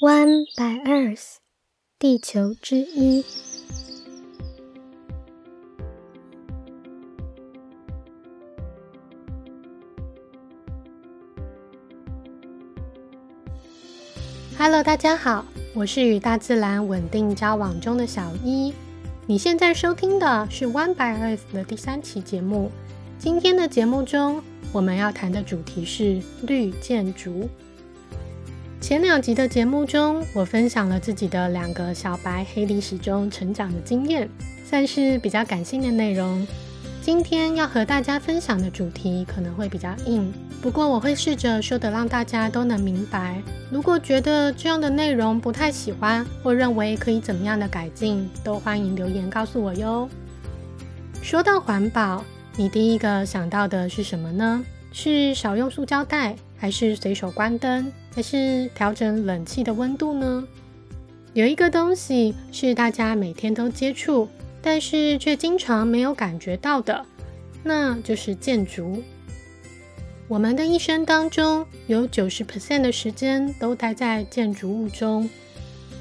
One by Earth，地球之一。Hello，大家好，我是与大自然稳定交往中的小一。你现在收听的是 One by Earth 的第三期节目。今天的节目中，我们要谈的主题是绿建筑。前两集的节目中，我分享了自己的两个小白黑历史中成长的经验，算是比较感性的内容。今天要和大家分享的主题可能会比较硬，不过我会试着说的让大家都能明白。如果觉得这样的内容不太喜欢，或认为可以怎么样的改进，都欢迎留言告诉我哟。说到环保，你第一个想到的是什么呢？是少用塑胶袋？还是随手关灯，还是调整冷气的温度呢？有一个东西是大家每天都接触，但是却经常没有感觉到的，那就是建筑。我们的一生当中，有九十 percent 的时间都待在建筑物中，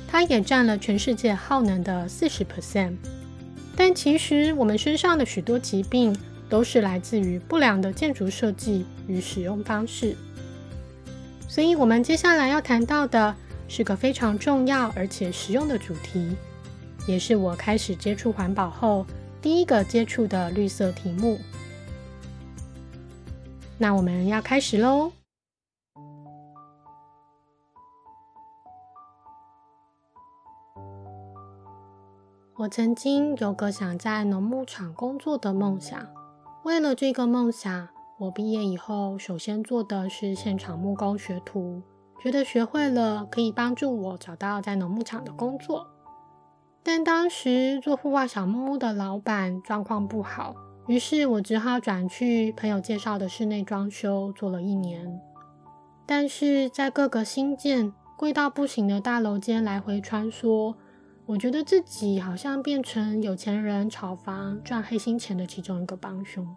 它也占了全世界耗能的四十 percent。但其实我们身上的许多疾病，都是来自于不良的建筑设计与使用方式。所以，我们接下来要谈到的是个非常重要而且实用的主题，也是我开始接触环保后第一个接触的绿色题目。那我们要开始喽！我曾经有个想在农牧场工作的梦想，为了这个梦想。我毕业以后，首先做的是现场木工学徒，觉得学会了可以帮助我找到在农牧场的工作。但当时做户外小木屋的老板状况不好，于是我只好转去朋友介绍的室内装修做了一年。但是在各个新建贵到不行的大楼间来回穿梭，我觉得自己好像变成有钱人炒房赚黑心钱的其中一个帮凶。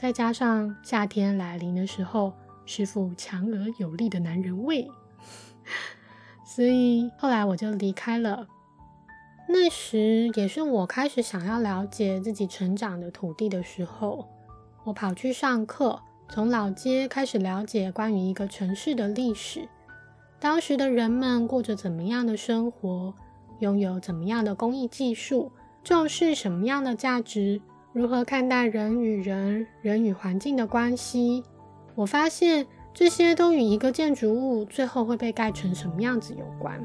再加上夏天来临的时候，师傅强而有力的男人味，所以后来我就离开了。那时也是我开始想要了解自己成长的土地的时候。我跑去上课，从老街开始了解关于一个城市的历史，当时的人们过着怎么样的生活，拥有怎么样的工艺技术，重视什么样的价值。如何看待人与人、人与环境的关系？我发现这些都与一个建筑物最后会被盖成什么样子有关。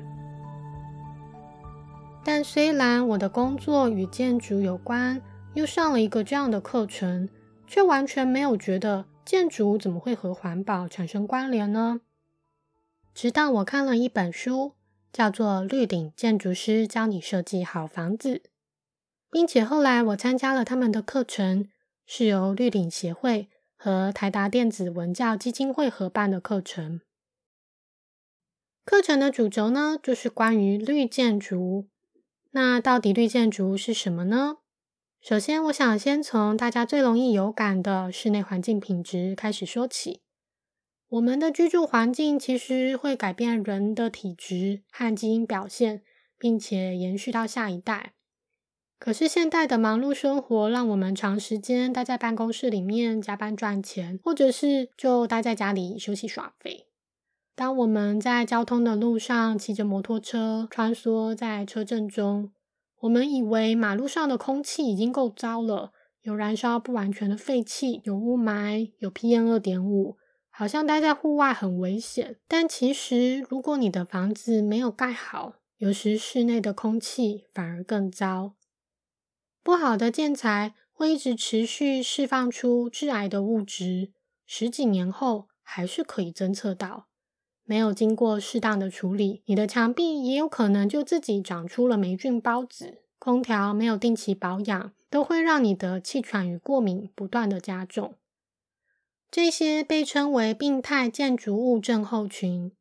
但虽然我的工作与建筑有关，又上了一个这样的课程，却完全没有觉得建筑怎么会和环保产生关联呢？直到我看了一本书，叫做《绿顶建筑师教你设计好房子》。并且后来我参加了他们的课程，是由绿岭协会和台达电子文教基金会合办的课程。课程的主轴呢，就是关于绿建筑。那到底绿建筑是什么呢？首先，我想先从大家最容易有感的室内环境品质开始说起。我们的居住环境其实会改变人的体质和基因表现，并且延续到下一代。可是现代的忙碌生活让我们长时间待在办公室里面加班赚钱，或者是就待在家里休息耍废。当我们在交通的路上骑着摩托车穿梭在车阵中，我们以为马路上的空气已经够糟了，有燃烧不完全的废气，有雾霾，有 PM 二点五，好像待在户外很危险。但其实，如果你的房子没有盖好，有时室内的空气反而更糟。不好的建材会一直持续释放出致癌的物质，十几年后还是可以侦测到。没有经过适当的处理，你的墙壁也有可能就自己长出了霉菌孢子。空调没有定期保养，都会让你的气喘与过敏不断的加重。这些被称为病态建筑物症候群，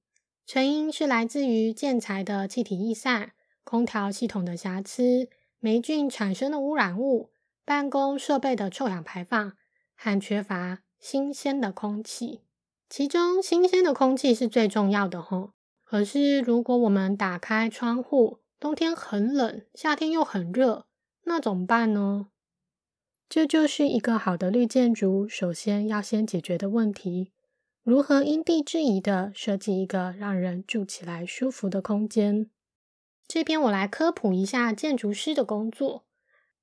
成因是来自于建材的气体逸散、空调系统的瑕疵。霉菌产生的污染物、办公设备的臭氧排放和缺乏新鲜的空气，其中新鲜的空气是最重要的吼。可是如果我们打开窗户，冬天很冷，夏天又很热，那怎么办呢？这就是一个好的绿建筑首先要先解决的问题：如何因地制宜的设计一个让人住起来舒服的空间。这边我来科普一下建筑师的工作。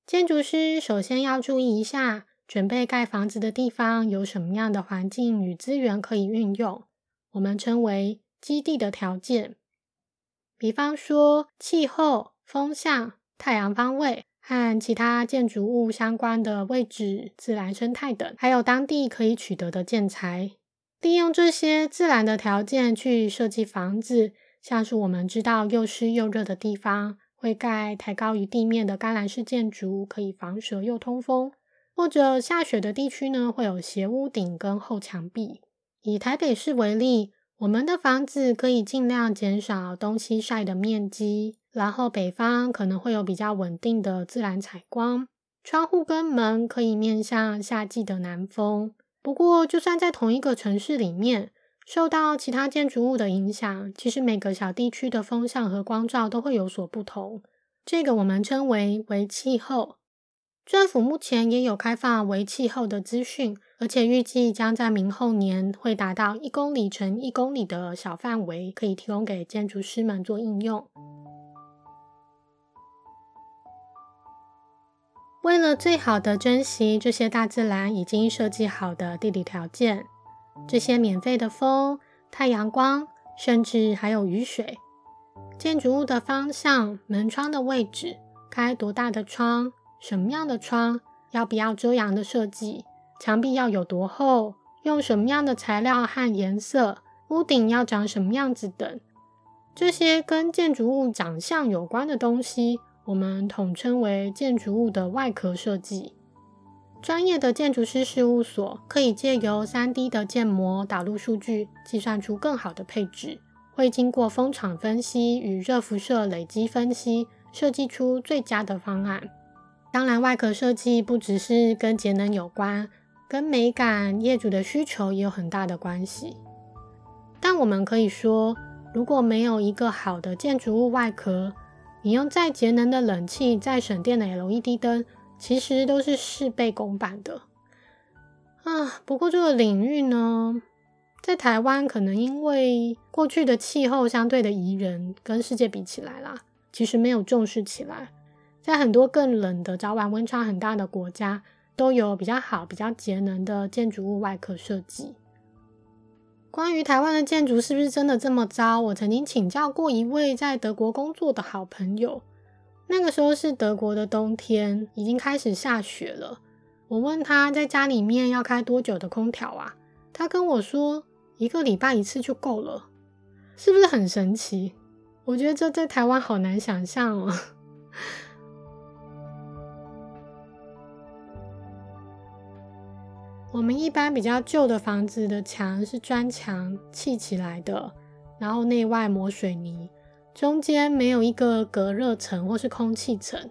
建筑师首先要注意一下。准备盖房子的地方有什么样的环境与资源可以运用？我们称为基地的条件。比方说气候、风向、太阳方位和其他建筑物相关的位置、自然生态等，还有当地可以取得的建材。利用这些自然的条件去设计房子，像是我们知道又湿又热的地方，会盖抬高于地面的干栏式建筑，可以防蛇又通风。或者下雪的地区呢，会有斜屋顶跟厚墙壁。以台北市为例，我们的房子可以尽量减少东西晒的面积，然后北方可能会有比较稳定的自然采光，窗户跟门可以面向夏季的南风。不过，就算在同一个城市里面，受到其他建筑物的影响，其实每个小地区的风向和光照都会有所不同。这个我们称为为气候。政府目前也有开放为气候的资讯，而且预计将在明后年会达到一公里乘一公里的小范围，可以提供给建筑师们做应用。为了最好的珍惜这些大自然已经设计好的地理条件，这些免费的风、太阳光，甚至还有雨水，建筑物的方向、门窗的位置、开多大的窗。什么样的窗要不要遮阳的设计？墙壁要有多厚？用什么样的材料和颜色？屋顶要长什么样子等，这些跟建筑物长相有关的东西，我们统称为建筑物的外壳设计。专业的建筑师事务所可以借由 3D 的建模导入数据，计算出更好的配置，会经过风场分析与热辐射累积分析，设计出最佳的方案。当然，外壳设计不只是跟节能有关，跟美感、业主的需求也有很大的关系。但我们可以说，如果没有一个好的建筑物外壳，你用再节能的冷气、再省电的 LED 灯，其实都是事倍功半的。啊，不过这个领域呢，在台湾可能因为过去的气候相对的宜人，跟世界比起来啦，其实没有重视起来。在很多更冷的、早晚温差很大的国家，都有比较好、比较节能的建筑物外壳设计。关于台湾的建筑是不是真的这么糟？我曾经请教过一位在德国工作的好朋友，那个时候是德国的冬天，已经开始下雪了。我问他在家里面要开多久的空调啊？他跟我说一个礼拜一次就够了，是不是很神奇？我觉得这在台湾好难想象哦。我们一般比较旧的房子的墙是砖墙砌起来的，然后内外抹水泥，中间没有一个隔热层或是空气层。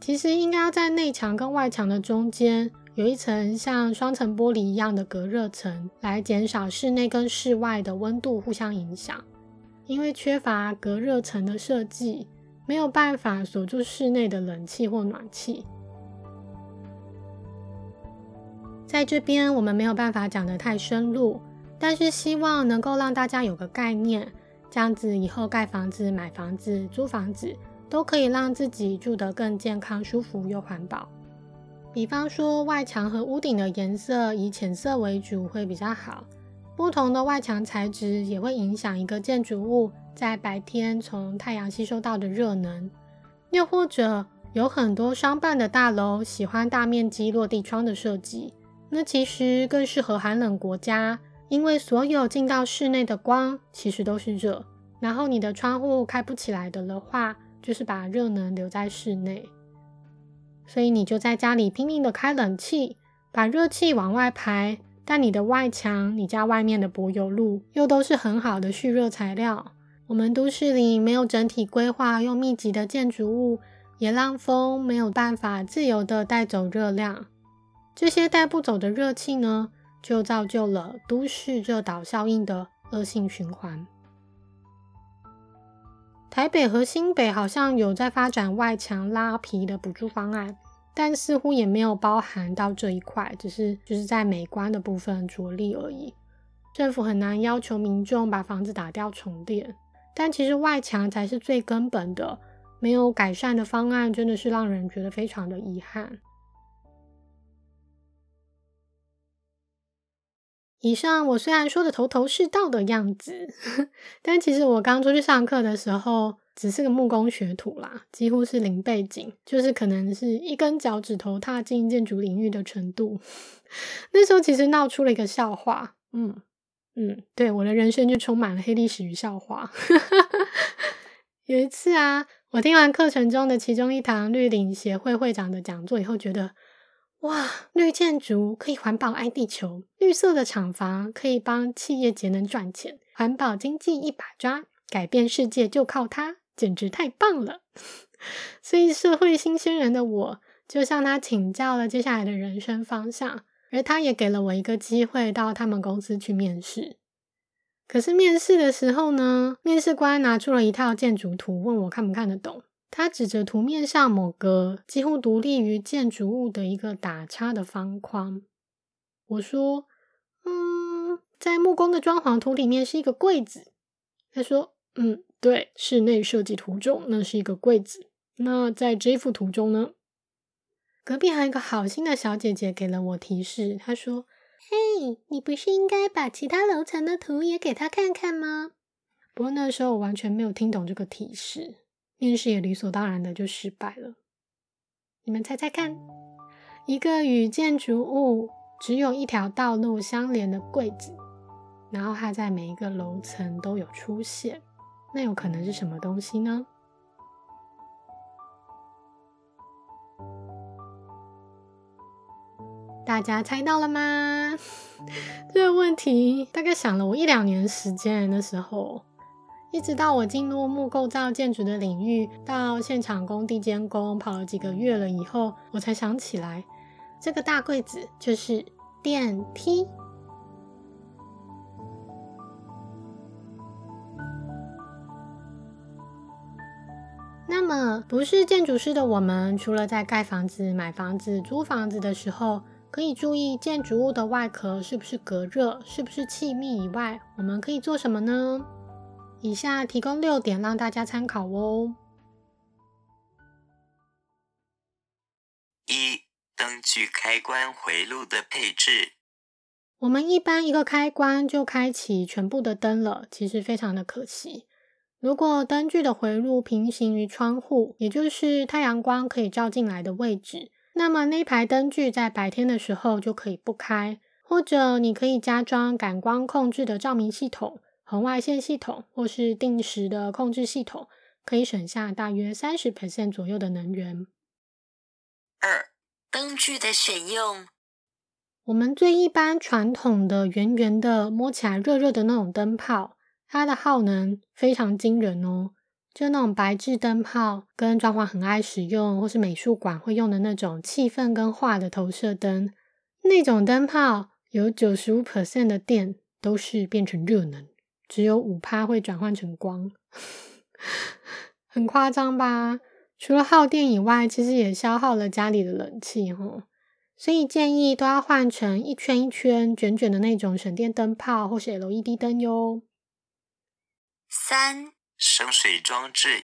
其实应该要在内墙跟外墙的中间有一层像双层玻璃一样的隔热层，来减少室内跟室外的温度互相影响。因为缺乏隔热层的设计，没有办法锁住室内的冷气或暖气。在这边，我们没有办法讲得太深入，但是希望能够让大家有个概念，这样子以后盖房子、买房子、租房子，都可以让自己住得更健康、舒服又环保。比方说，外墙和屋顶的颜色以浅色为主会比较好。不同的外墙材质也会影响一个建筑物在白天从太阳吸收到的热能。又或者，有很多商办的大楼喜欢大面积落地窗的设计。那其实更适合寒冷国家，因为所有进到室内的光其实都是热。然后你的窗户开不起来的的话，就是把热能留在室内。所以你就在家里拼命的开冷气，把热气往外排。但你的外墙、你家外面的柏油路又都是很好的蓄热材料。我们都市里没有整体规划又密集的建筑物，也让风没有办法自由的带走热量。这些带不走的热气呢，就造就了都市热岛效应的恶性循环。台北和新北好像有在发展外墙拉皮的补助方案，但似乎也没有包含到这一块，只是就是在美观的部分着力而已。政府很难要求民众把房子打掉重建，但其实外墙才是最根本的，没有改善的方案真的是让人觉得非常的遗憾。以上我虽然说的头头是道的样子，但其实我刚出去上课的时候，只是个木工学徒啦，几乎是零背景，就是可能是一根脚趾头踏进建筑领域的程度。那时候其实闹出了一个笑话，嗯嗯，对，我的人生就充满了黑历史与笑话。有一次啊，我听完课程中的其中一堂绿领协会会长的讲座以后，觉得。哇，绿建筑可以环保爱地球，绿色的厂房可以帮企业节能赚钱，环保经济一把抓，改变世界就靠它，简直太棒了！所以社会新鲜人的我，就向他请教了接下来的人生方向，而他也给了我一个机会到他们公司去面试。可是面试的时候呢，面试官拿出了一套建筑图，问我看不看得懂。他指着图面上某个几乎独立于建筑物的一个打叉的方框，我说：“嗯，在木工的装潢图里面是一个柜子。”他说：“嗯，对，室内设计图中那是一个柜子。那在这幅图中呢？”隔壁还有一个好心的小姐姐给了我提示，她说：“嘿，你不是应该把其他楼层的图也给他看看吗？”不过那时候我完全没有听懂这个提示。面试也理所当然的就失败了。你们猜猜看，一个与建筑物只有一条道路相连的柜子，然后它在每一个楼层都有出现，那有可能是什么东西呢？大家猜到了吗？这个问题大概想了我一两年时间，那时候。一直到我进入木构造建筑的领域，到现场工地监工跑了几个月了以后，我才想起来，这个大柜子就是电梯。那么，不是建筑师的我们，除了在盖房子、买房子、租房子的时候，可以注意建筑物的外壳是不是隔热、是不是气密以外，我们可以做什么呢？以下提供六点让大家参考哦。一、灯具开关回路的配置。我们一般一个开关就开启全部的灯了，其实非常的可惜。如果灯具的回路平行于窗户，也就是太阳光可以照进来的位置，那么那排灯具在白天的时候就可以不开，或者你可以加装感光控制的照明系统。红外线系统或是定时的控制系统，可以省下大约三十 percent 左右的能源。二、灯具的选用，我们最一般传统的圆圆的、摸起来热热的那种灯泡，它的耗能非常惊人哦。就那种白炽灯泡，跟装潢很爱使用或是美术馆会用的那种气氛跟画的投射灯，那种灯泡有九十五 percent 的电都是变成热能。只有五趴会转换成光，很夸张吧？除了耗电以外，其实也消耗了家里的冷气哦。所以建议都要换成一圈一圈卷卷的那种省电灯泡，或是 LED 灯哟。三省水装置，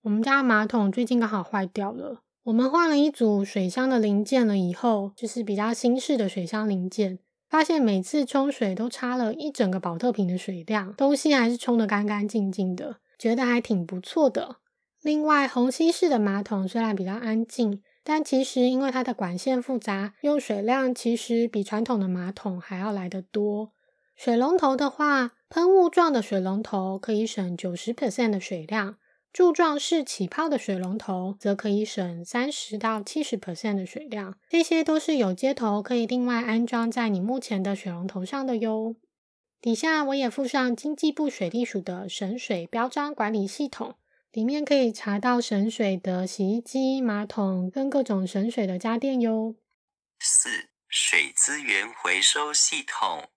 我们家马桶最近刚好坏掉了，我们换了一组水箱的零件了以后，就是比较新式的水箱零件。发现每次冲水都差了一整个保特瓶的水量，东西还是冲得干干净净的，觉得还挺不错的。另外，虹吸式的马桶虽然比较安静，但其实因为它的管线复杂，用水量其实比传统的马桶还要来得多。水龙头的话，喷雾状的水龙头可以省九十 percent 的水量。柱状式起泡的水龙头则可以省三十到七十 percent 的水量，这些都是有接头可以另外安装在你目前的水龙头上的哟。底下我也附上经济部水利署的省水标章管理系统，里面可以查到省水的洗衣机、马桶跟各种省水的家电哟。四、水资源回收系统。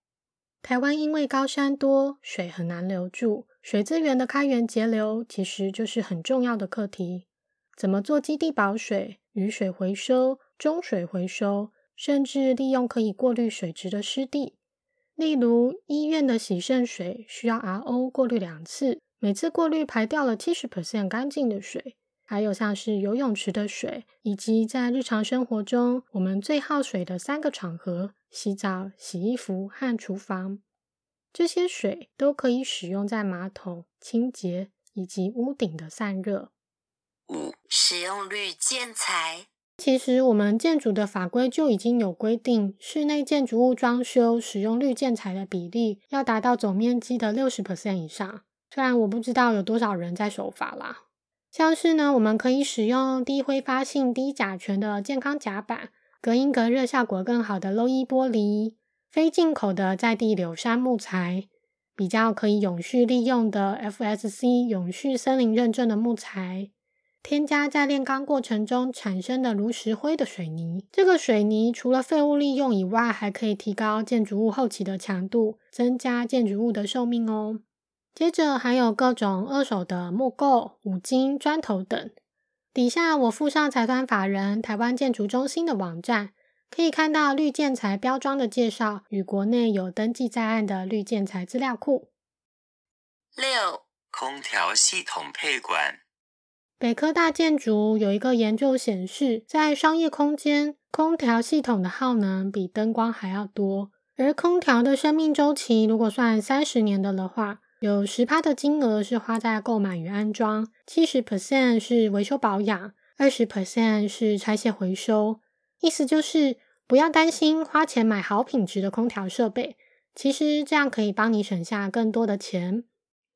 台湾因为高山多，水很难留住。水资源的开源节流其实就是很重要的课题。怎么做基地保水、雨水回收、中水回收，甚至利用可以过滤水质的湿地？例如，医院的洗肾水需要 RO 过滤两次，每次过滤排掉了七十 percent 干净的水。还有像是游泳池的水，以及在日常生活中我们最耗水的三个场合——洗澡、洗衣服和厨房，这些水都可以使用在马桶清洁以及屋顶的散热。五、使用绿建材。其实我们建筑的法规就已经有规定，室内建筑物装修使用绿建材的比例要达到总面积的六十 percent 以上。虽然我不知道有多少人在守法啦。像是呢，我们可以使用低挥发性、低甲醛的健康甲板，隔音隔热效果更好的 Low E 玻璃，非进口的在地柳杉木材，比较可以永续利用的 FSC 永续森林认证的木材，添加在炼钢过程中产生的炉石灰的水泥。这个水泥除了废物利用以外，还可以提高建筑物后期的强度，增加建筑物的寿命哦。接着还有各种二手的木构、五金、砖头等。底下我附上财团法人台湾建筑中心的网站，可以看到绿建材标装的介绍与国内有登记在案的绿建材资料库。六、空调系统配管。北科大建筑有一个研究显示，在商业空间，空调系统的耗能比灯光还要多。而空调的生命周期，如果算三十年的的话，有十趴的金额是花在购买与安装，七十 percent 是维修保养，二十 percent 是拆卸回收。意思就是不要担心花钱买好品质的空调设备，其实这样可以帮你省下更多的钱。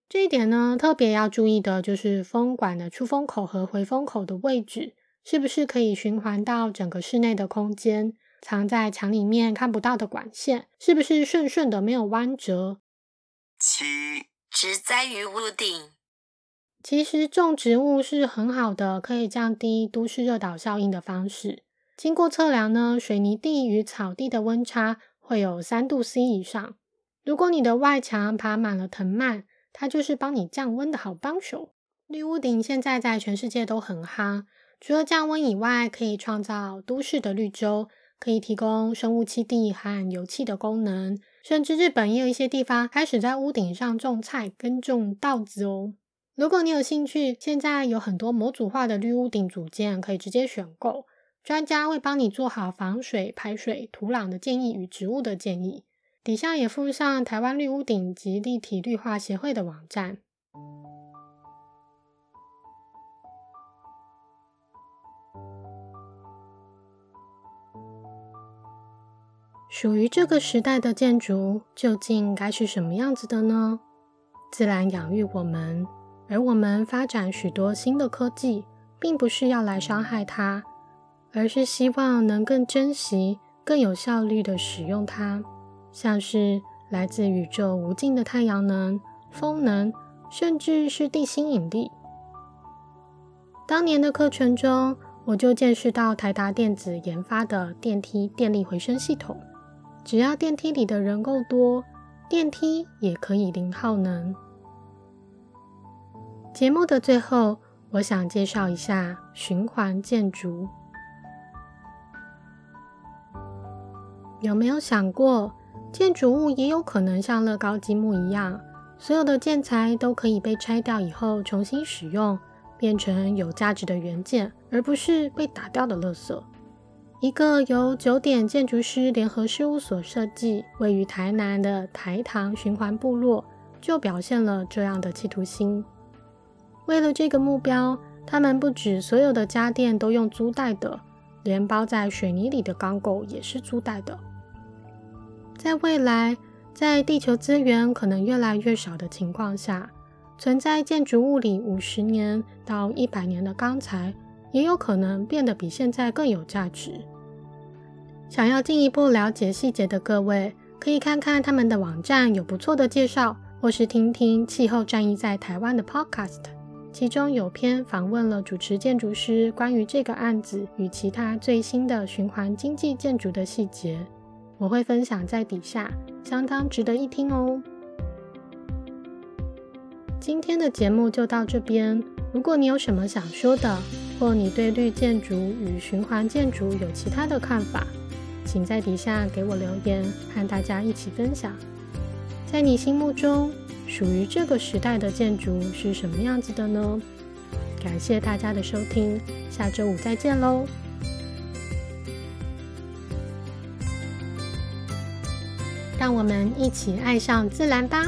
这一点呢，特别要注意的就是风管的出风口和回风口的位置，是不是可以循环到整个室内的空间？藏在墙里面看不到的管线，是不是顺顺的没有弯折？七。植栽于屋顶。其实种植物是很好的，可以降低都市热岛效应的方式。经过测量呢，水泥地与草地的温差会有三度 C 以上。如果你的外墙爬满了藤蔓，它就是帮你降温的好帮手。绿屋顶现在在全世界都很夯，除了降温以外，可以创造都市的绿洲，可以提供生物栖地和油气的功能。甚至日本也有一些地方开始在屋顶上种菜、耕种稻子哦。如果你有兴趣，现在有很多模组化的绿屋顶组件可以直接选购，专家会帮你做好防水、排水、土壤的建议与植物的建议。底下也附上台湾绿屋顶及立体绿化协会的网站。属于这个时代的建筑究竟该是什么样子的呢？自然养育我们，而我们发展许多新的科技，并不是要来伤害它，而是希望能更珍惜、更有效率的使用它。像是来自宇宙无尽的太阳能、风能，甚至是地心引力。当年的课程中，我就见识到台达电子研发的电梯电力回声系统。只要电梯里的人够多，电梯也可以零耗能。节目的最后，我想介绍一下循环建筑。有没有想过，建筑物也有可能像乐高积木一样，所有的建材都可以被拆掉以后重新使用，变成有价值的原件，而不是被打掉的垃圾？一个由九点建筑师联合事务所设计、位于台南的台糖循环部落，就表现了这样的企图心。为了这个目标，他们不止所有的家电都用租带的，连包在水泥里的钢构也是租带的。在未来，在地球资源可能越来越少的情况下，存在建筑物里五十年到一百年的钢材。也有可能变得比现在更有价值。想要进一步了解细节的各位，可以看看他们的网站，有不错的介绍，或是听听气候战役在台湾的 Podcast，其中有篇访问了主持建筑师关于这个案子与其他最新的循环经济建筑的细节，我会分享在底下，相当值得一听哦。今天的节目就到这边。如果你有什么想说的，或你对绿建筑与循环建筑有其他的看法，请在底下给我留言，和大家一起分享。在你心目中，属于这个时代的建筑是什么样子的呢？感谢大家的收听，下周五再见喽！让我们一起爱上自然吧。